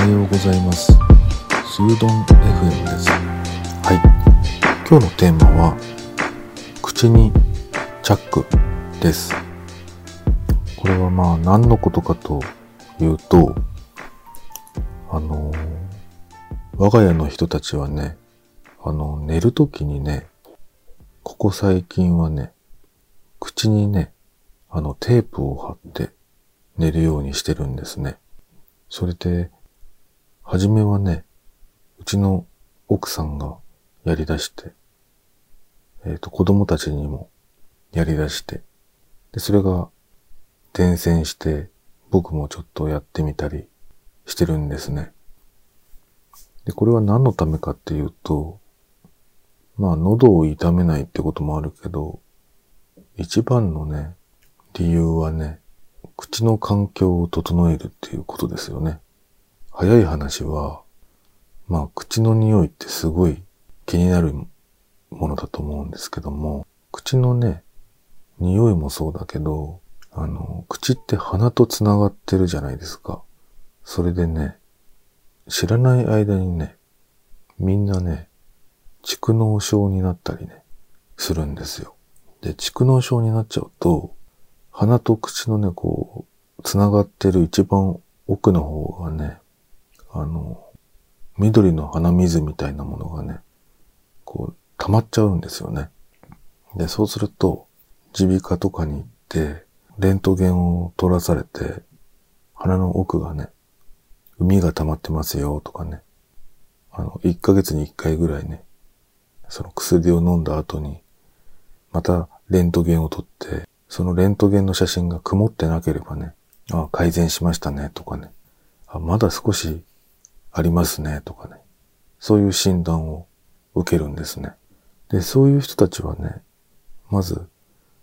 おはようございます。スードン FM です。はい。今日のテーマは、口にチャックです。これはまあ何のことかというと、あの、我が家の人たちはね、あの、寝るときにね、ここ最近はね、口にね、あのテープを貼って寝るようにしてるんですね。それで、はじめはね、うちの奥さんがやり出して、えっ、と、子供たちにもやり出して、で、それが伝染して、僕もちょっとやってみたりしてるんですね。で、これは何のためかっていうと、まあ、喉を痛めないってこともあるけど、一番のね、理由はね、口の環境を整えるっていうことですよね。早い話は、まあ、口の匂いってすごい気になるものだと思うんですけども、口のね、匂いもそうだけど、あの、口って鼻と繋がってるじゃないですか。それでね、知らない間にね、みんなね、蓄膿症になったりね、するんですよ。で、蓄膿症になっちゃうと、鼻と口のね、こう、繋がってる一番奥の方がね、あの、緑の鼻水みたいなものがね、こう、溜まっちゃうんですよね。で、そうすると、耳鼻科とかに行って、レントゲンを取らされて、鼻の奥がね、海が溜まってますよとかね、あの、1ヶ月に1回ぐらいね、その薬を飲んだ後に、またレントゲンを取って、そのレントゲンの写真が曇ってなければね、ああ改善しましたねとかね、あまだ少しありますねとかね、そういう診断を受けるんですね。で、そういう人たちはね、まず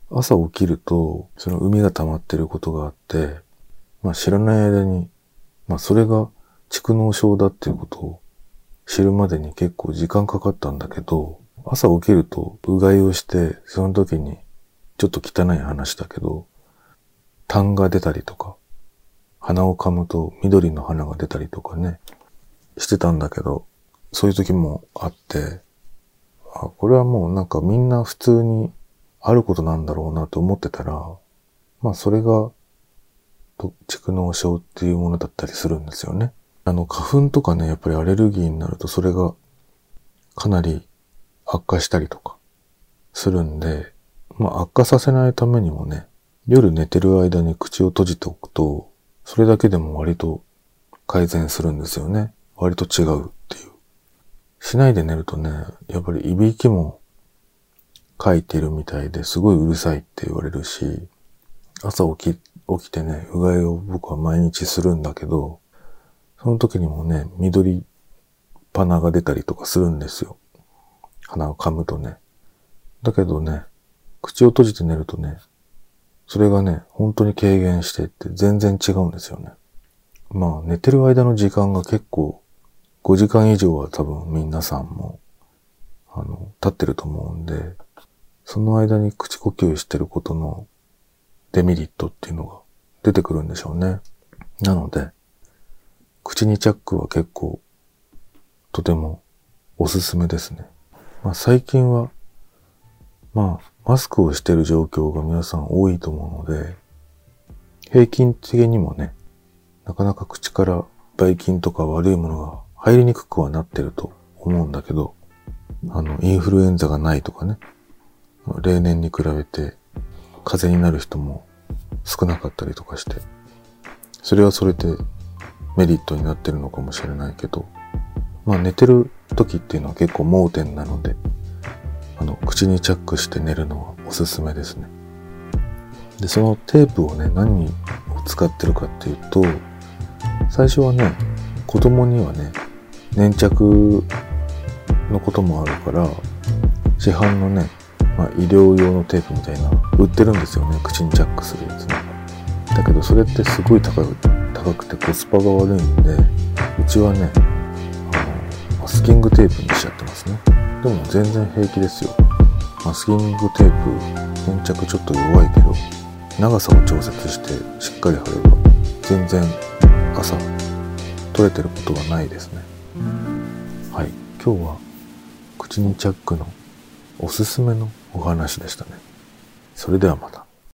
朝起きると、その海が溜まってることがあって、まあ知らない間に、まあそれが蓄膿症だっていうことを知るまでに結構時間かかったんだけど、朝起きるとうがいをして、その時にちょっと汚い話だけど、痰が出たりとか、鼻を噛むと緑の花が出たりとかね、してたんだけど、そういう時もあって、あこれはもうなんかみんな普通にあることなんだろうなと思ってたら、まあそれが、蓄膿症っていうものだったりするんですよね。あの花粉とかね、やっぱりアレルギーになるとそれがかなり悪化したりとかするんで、まあ悪化させないためにもね、夜寝てる間に口を閉じておくと、それだけでも割と改善するんですよね。割と違うっていう。しないで寝るとね、やっぱりいびきもかいてるみたいですごいうるさいって言われるし、朝起き、起きてね、うがいを僕は毎日するんだけど、その時にもね、緑鼻が出たりとかするんですよ。鼻を噛むとね。だけどね、口を閉じて寝るとね、それがね、本当に軽減してって全然違うんですよね。まあ、寝てる間の時間が結構、5時間以上は多分皆さんも、あの、経ってると思うんで、その間に口呼吸してることのデメリットっていうのが出てくるんでしょうね。なので、口にチャックは結構、とてもおすすめですね。まあ最近は、まあ、マスクをしてる状況が皆さん多いと思うので、平均的にもね、なかなか口からばい菌とか悪いものが入りにくくはなってると思うんだけど、あの、インフルエンザがないとかね、例年に比べて風邪になる人も少なかったりとかして、それはそれでメリットになってるのかもしれないけど、まあ寝てる時っていうのは結構盲点なので、あの、口にチャックして寝るのはおすすめですね。で、そのテープをね、何を使ってるかっていうと、最初はね、子供にはね、粘着のこともあるから、市販のね、まあ、医療用のテープみたいな、売ってるんですよね、口にチャックするやつね。だけどそれってすごい高く高くてコスパが悪いんで、うちはね、あの、マスキングテープにしちゃってますね。でも全然平気ですよ。マスキングテープ、粘着ちょっと弱いけど、長さを調節してしっかり貼れば、全然朝取れてることはないですねはい。今日は口にチャックのおすすめのお話でしたね。それではまた。